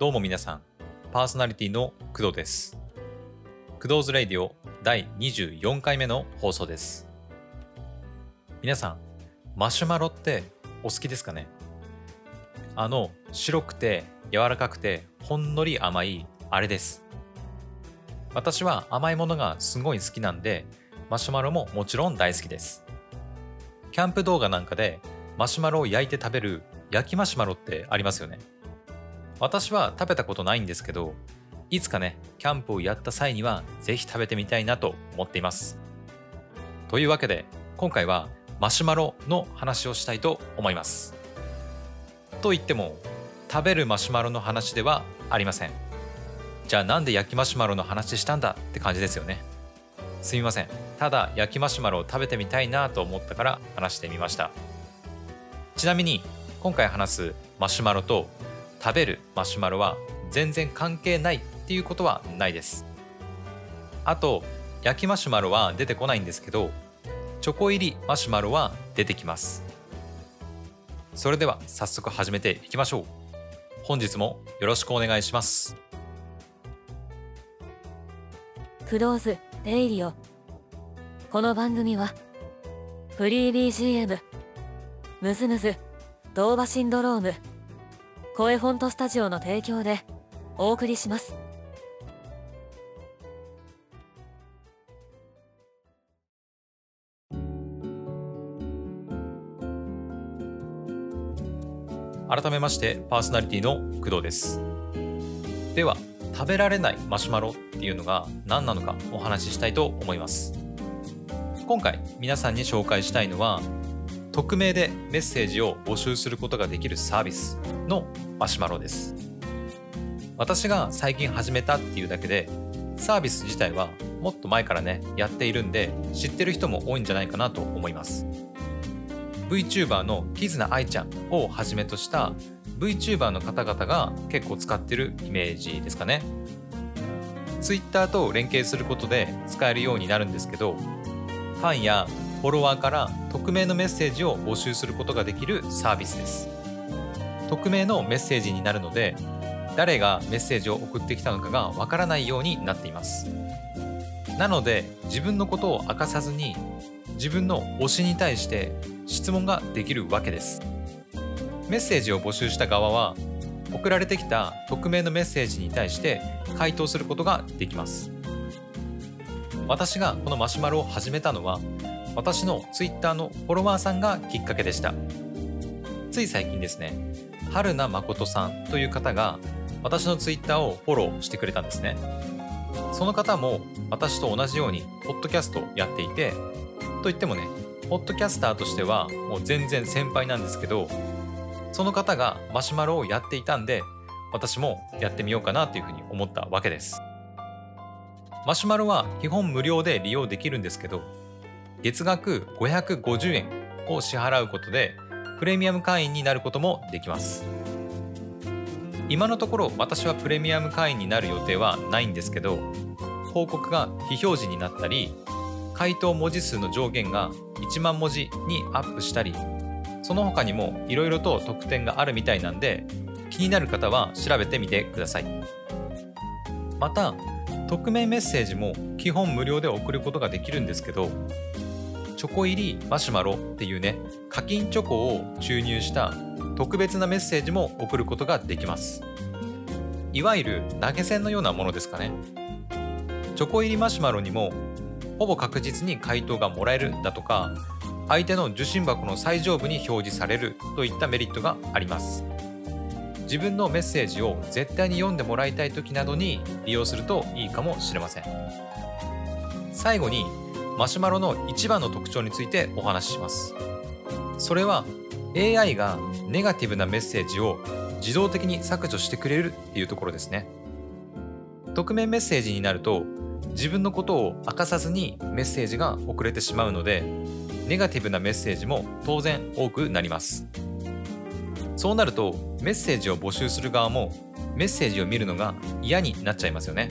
どうも皆さん、パーソナリティの工藤です。工藤ズレイディオ第24回目の放送です。皆さん、マシュマロってお好きですかね？あの、白くて柔らかくてほんのり甘いあれです。私は甘いものがすごい好きなんで、マシュマロももちろん大好きです。キャンプ動画なんかでマシュマロを焼いて食べる焼きマシュマロってありますよね。私は食べたことないんですけど、いつかね、キャンプをやった際にはぜひ食べてみたいなと思っています。というわけで、今回はマシュマロの話をしたいと思います。と言っても、食べるマシュマロの話ではありません。じゃあなんで焼きマシュマロの話したんだって感じですよね。すみません。ただ焼きマシュマロを食べてみたいなと思ったから話してみました。ちなみに今回話すマシュマロと食べるマシュマロは全然関係ないっていうことはないです。あと焼きマシュマロは出てこないんですけどチョコ入りマシュマロは出てきます。それでは早速始めていきましょう。本日もよろしくお願いします。クローズレイリオこの番組はフリー BGM ムズムズドーバシンドローム声フォントスタジオの提供でお送りします。改めましてパーソナリティの工藤です。では食べられないマシュマロっていうのが何なのかお話ししたいと思います。今回皆さんに紹介したいのは匿名でメッセージを募集することができるサービスのマシュマロです。私が最近始めたっていうだけでサービス自体はもっと前からねやっているんで知ってる人も多いんじゃないかなと思います。VTuber のキズナアイちゃんをはじめとした VTuber の方々が結構使ってるイメージですかね。Twitter と連携することで使えるようになるんですけどファンやフォロワーから匿名のメッセージを募集することができるサービスです。匿名のメッセージになるので誰がメッセージを送ってきたのかがわからないようになっています。なので自分のことを明かさずに自分の推しに対して質問ができるわけです。メッセージを募集した側は送られてきた匿名のメッセージに対して回答することができます。私がこのマシュマロを始めたのは私の Twitter のフォロワーさんがきっかけでした。つい最近ですね春名誠さんという方が私の Twitter をフォローしてくれたんですね。その方も私と同じようにポッドキャストやっていてといってもねポッドキャスターとしてはもう全然先輩なんですけどその方がマシュマロをやっていたんで私もやってみようかなというふうに思ったわけです。マシュマロは基本無料で利用できるんですけど月額550円を支払うことでプレミアム会員になることもできます。今のところ私はプレミアム会員になる予定はないんですけど広告が非表示になったり回答文字数の上限が1万文字にアップしたりその他にもいろいろと特典があるみたいなんで気になる方は調べてみてください。また匿名メッセージも基本無料で送ることができるんですけどチョコ入りマシュマロっていうね課金チョコを注入した特別なメッセージも送ることができます。いわゆる投げ銭のようなものですかね。チョコ入りマシュマロにもほぼ確実に回答がもらえるだとか相手の受信箱の最上部に表示されるといったメリットがあります。自分のメッセージを絶対に読んでもらいたい時などに利用するといいかもしれません。最後にマシュマロの一番の特徴についてお話しします。それは AI がネガティブなメッセージを自動的に削除してくれるっていうところですね。匿名メッセージになると自分のことを明かさずにメッセージが送れてしまうのでネガティブなメッセージも当然多くなります。そうなるとメッセージを募集する側もメッセージを見るのが嫌になっちゃいますよね。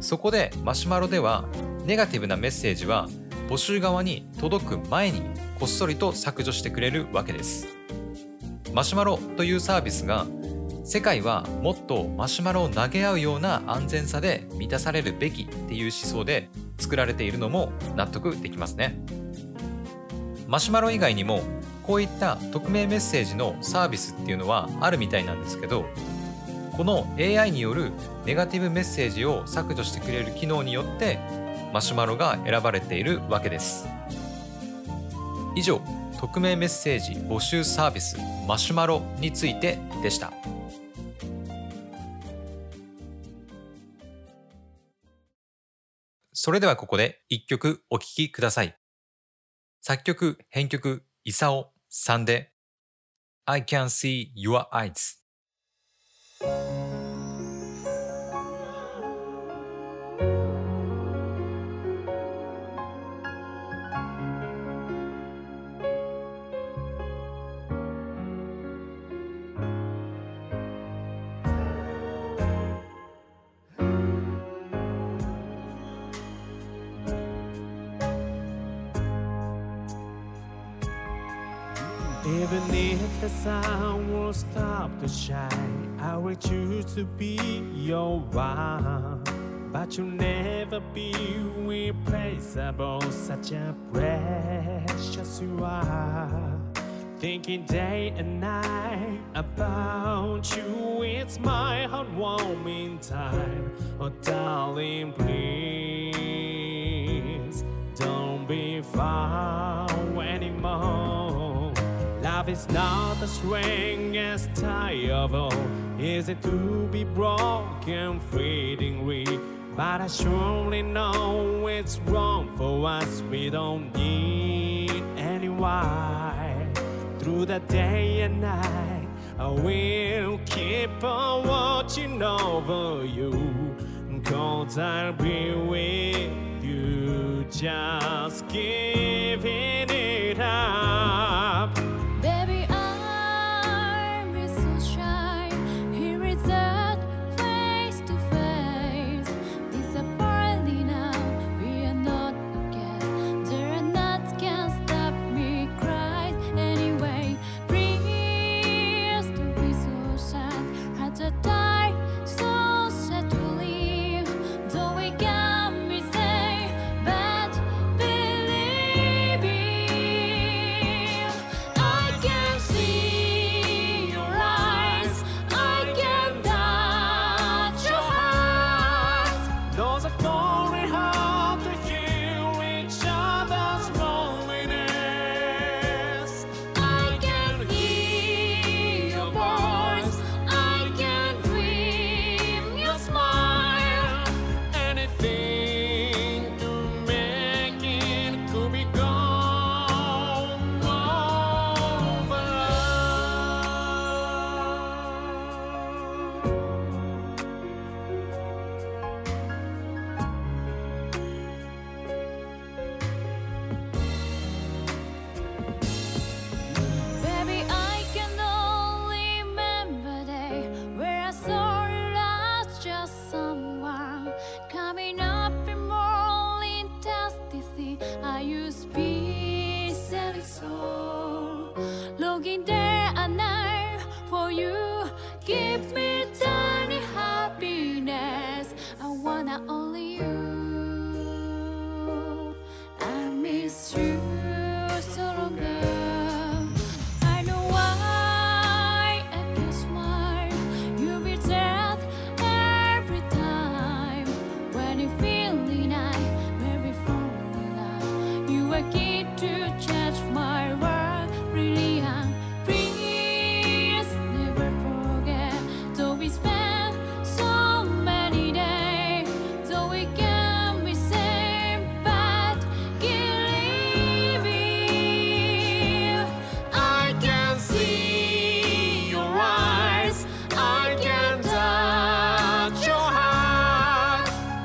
そこでマシュマロではネガティブなメッセージは募集側に届く前にこっそりと削除してくれるわけです。マシュマロというサービスが世界はもっとマシュマロを投げ合うような安全さで満たされるべきっていう思想で作られているのも納得できますね。マシュマロ以外にもこういった匿名メッセージのサービスっていうのはあるみたいなんですけどこの AI によるネガティブメッセージを削除してくれる機能によってマシュマロが選ばれているわけです以上匿名メッセージ募集サービスマシュマロについてでした。それではここで一曲お聴きください。作曲、編曲、イサオさんで I can see your eyes「Even if the sun will stop to shine, I will choose to be your one. But you'll never be replaceable, such a precious you are. Thinking day and night about you, it's my heartwarming time. Oh, darling, please Love is not the strongest tie of all. Is it to be broken, fading weak? But I surely know it's wrong for us. We don't need any why. Through the day and night, I will keep on watching over you. Cause I'll be with you, just giving it up. Longing day and night for you. Give me tiny happiness. I wanna only you. I miss you so long ago. I know why I can smile. You sad every time when you feel the night, maybe fall in love. You are key to change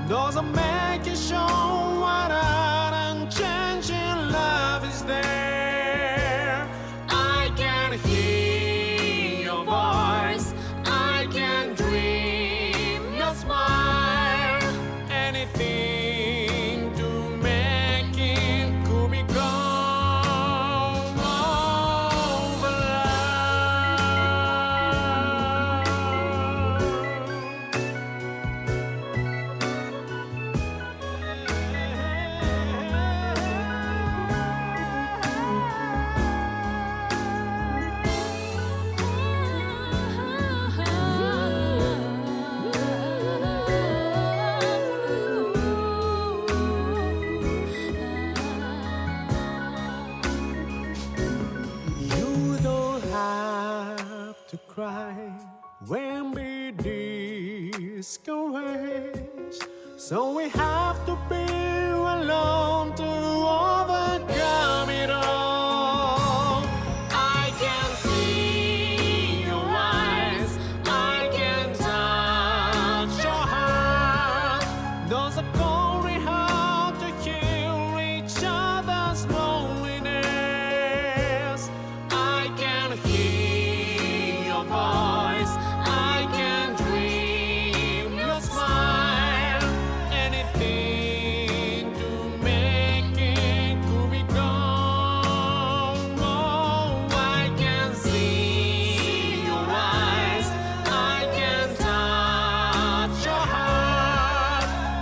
Doesn't make you show to cry when we discouraged. So we have to be alone to overcome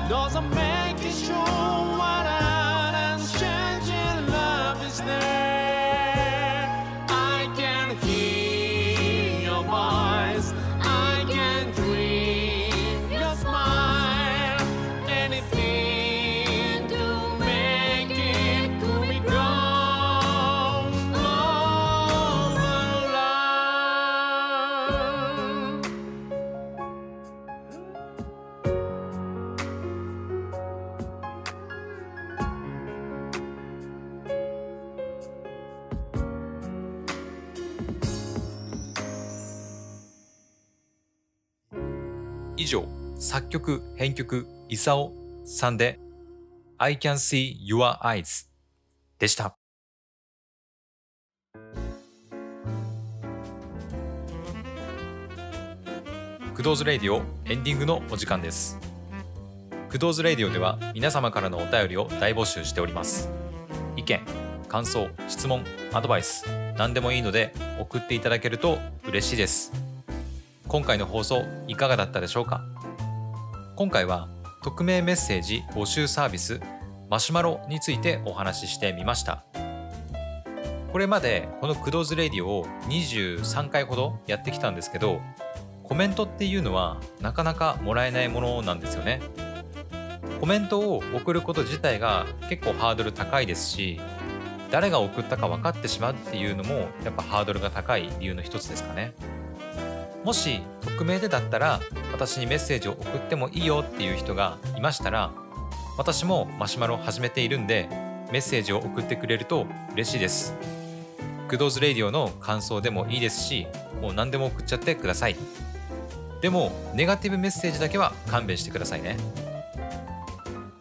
Does a man it sure. 上作曲編曲イサオさんで I can see your eyes でした。クドーズレイディオエンディングのお時間です。クドーズレイディオでは皆様からのお便りを大募集しております。意見感想質問アドバイス何でもいいので送っていただけると嬉しいです。今回の放送いかがだったでしょうか？今回は匿名メッセージ募集サービスマシュマロについてお話ししてみました。これまでこのクドーズレディオを23回ほどやってきたんですけどコメントっていうのはなかなかもらえないものなんですよね。コメントを送ること自体が結構ハードル高いですし誰が送ったか分かってしまうっていうのもやっぱハードルが高い理由の一つですかね。もし匿名でだったら私にメッセージを送ってもいいよっていう人がいましたら私もマシュマロを始めているんでメッセージを送ってくれると嬉しいです。クドーズレディオの感想でもいいですしもう何でも送っちゃってください。でもネガティブメッセージだけは勘弁してくださいね。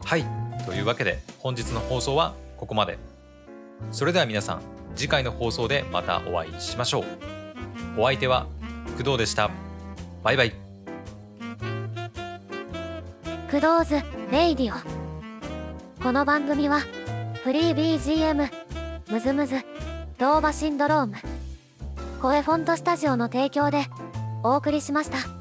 はいというわけで本日の放送はここまで。それでは皆さん次回の放送でまたお会いしましょう。お相手は工藤でした？バイバイ。クドーズレイディオ。この番組はフリー BGM MusMus DOVA-SYNDROME 声フォントスタジオの提供でお送りしました。